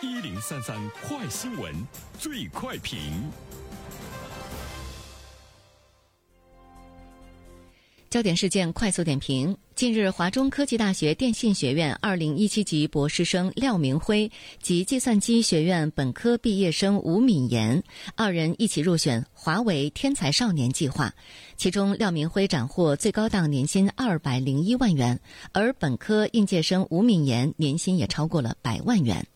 一零三三快新闻，最快评。焦点事件快速点评：近日，华中科技大学电信学院二零一七级博士生廖明辉及计算机学院本科毕业生吴敏妍二人一起入选华为天才少年计划，其中廖明辉斩获最高档年薪二百零一万元，而本科应届生吴敏妍年薪也超过了百万元。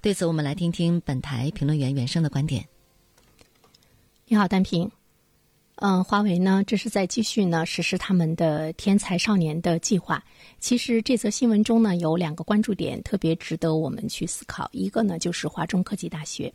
对此，我们来听听本台评论员袁生的观点。你好，单平。嗯，华为呢，这是在继续呢实施他们的天才少年的计划。其实这则新闻中呢有两个关注点特别值得我们去思考，一个呢就是华中科技大学，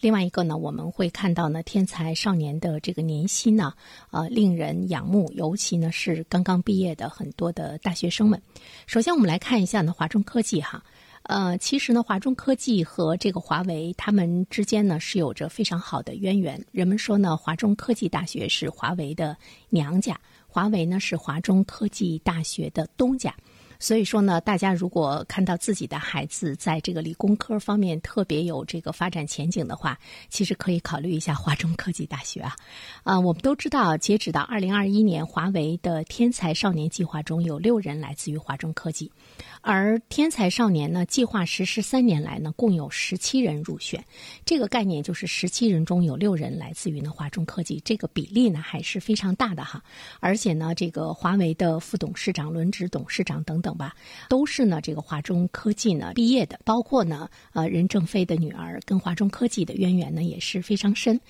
另外一个呢我们会看到呢天才少年的这个年薪呢，呃令人仰慕，尤其呢是刚刚毕业的很多的大学生们。首先我们来看一下呢华中科技哈。呃，其实呢，华中科技和这个华为，他们之间呢是有着非常好的渊源。人们说呢，华中科技大学是华为的娘家，华为呢是华中科技大学的东家。所以说呢，大家如果看到自己的孩子在这个理工科方面特别有这个发展前景的话，其实可以考虑一下华中科技大学啊。啊，我们都知道，截止到二零二一年，华为的天才少年计划中有六人来自于华中科技，而天才少年呢，计划实施三年来呢，共有十七人入选。这个概念就是十七人中有六人来自于呢华中科技，这个比例呢还是非常大的哈。而且呢，这个华为的副董事长、轮值董事长等等。吧，都是呢，这个华中科技呢毕业的，包括呢，呃，任正非的女儿跟华中科技的渊源呢也是非常深。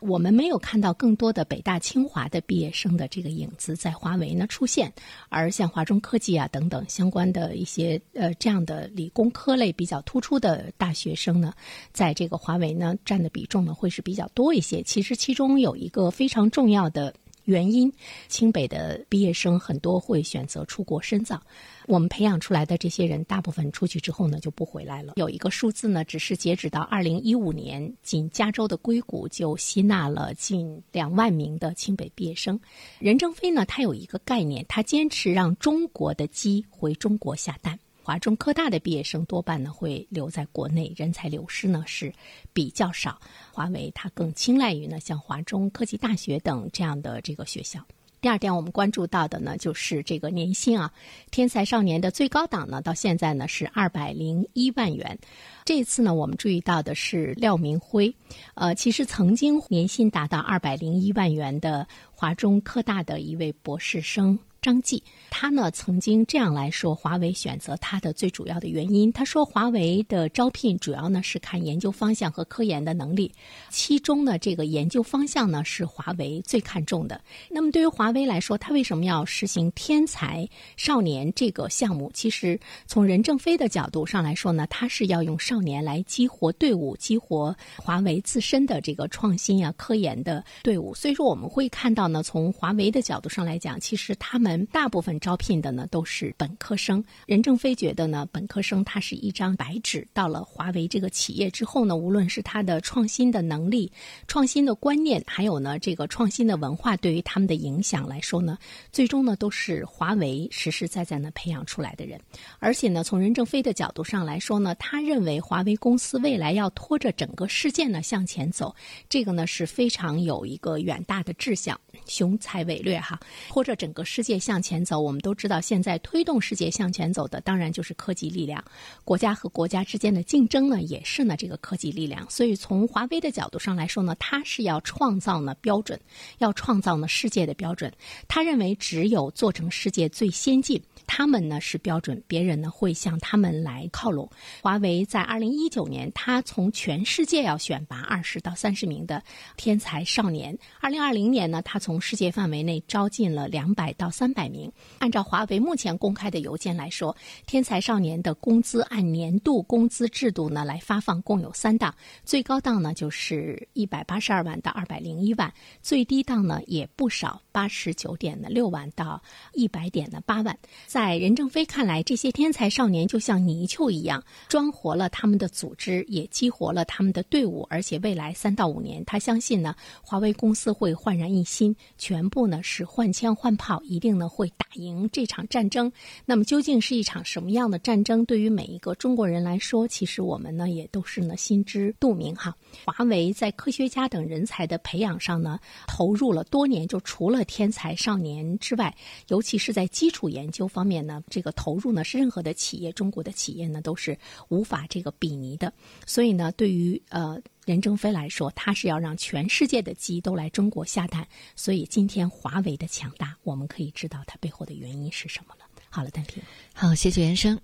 我们没有看到更多的北大清华的毕业生的这个影子在华为呢出现，而像华中科技啊等等相关的一些呃这样的理工科类比较突出的大学生呢，在这个华为呢占的比重呢会是比较多一些。其实其中有一个非常重要的。原因，清北的毕业生很多会选择出国深造。我们培养出来的这些人，大部分出去之后呢就不回来了。有一个数字呢，只是截止到二零一五年，仅加州的硅谷就吸纳了近两万名的清北毕业生。任正非呢，他有一个概念，他坚持让中国的鸡回中国下蛋。华中科大的毕业生多半呢会留在国内，人才流失呢是比较少。华为它更青睐于呢像华中科技大学等这样的这个学校。第二点，我们关注到的呢就是这个年薪啊，天才少年的最高档呢到现在呢是二百零一万元。这次呢我们注意到的是廖明辉，呃，其实曾经年薪达到二百零一万元的华中科大的一位博士生。张继，他呢曾经这样来说，华为选择他的最主要的原因。他说，华为的招聘主要呢是看研究方向和科研的能力，其中呢这个研究方向呢是华为最看重的。那么对于华为来说，他为什么要实行天才少年这个项目？其实从任正非的角度上来说呢，他是要用少年来激活队伍，激活华为自身的这个创新啊、科研的队伍。所以说我们会看到呢，从华为的角度上来讲，其实他们。大部分招聘的呢都是本科生。任正非觉得呢，本科生他是一张白纸，到了华为这个企业之后呢，无论是他的创新的能力、创新的观念，还有呢这个创新的文化，对于他们的影响来说呢，最终呢都是华为实实在在呢培养出来的人。而且呢，从任正非的角度上来说呢，他认为华为公司未来要拖着整个世界呢向前走，这个呢是非常有一个远大的志向，雄才伟略哈，拖着整个世界。向前走，我们都知道，现在推动世界向前走的，当然就是科技力量。国家和国家之间的竞争呢，也是呢这个科技力量。所以从华为的角度上来说呢，它是要创造呢标准，要创造呢世界的标准。他认为，只有做成世界最先进。他们呢是标准，别人呢会向他们来靠拢。华为在二零一九年，他从全世界要选拔二十到三十名的天才少年。二零二零年呢，他从世界范围内招进了两百到三百名。按照华为目前公开的邮件来说，天才少年的工资按年度工资制度呢来发放，共有三档，最高档呢就是一百八十二万到二百零一万，最低档呢也不少，八十九点的六万到一百点的八万。在任正非看来，这些天才少年就像泥鳅一样，装活了他们的组织，也激活了他们的队伍。而且未来三到五年，他相信呢，华为公司会焕然一新，全部呢是换枪换炮，一定能。会打赢这场战争。那么究竟是一场什么样的战争？对于每一个中国人来说，其实我们呢也都是呢心知肚明哈。华为在科学家等人才的培养上呢投入了多年，就除了天才少年之外，尤其是在基础研究方面呢，这个投入呢是任何的企业，中国的企业呢都是无法这个比拟的。所以呢，对于呃。任正非来说，他是要让全世界的鸡都来中国下蛋，所以今天华为的强大，我们可以知道它背后的原因是什么了。好了，单平，好，谢谢袁生。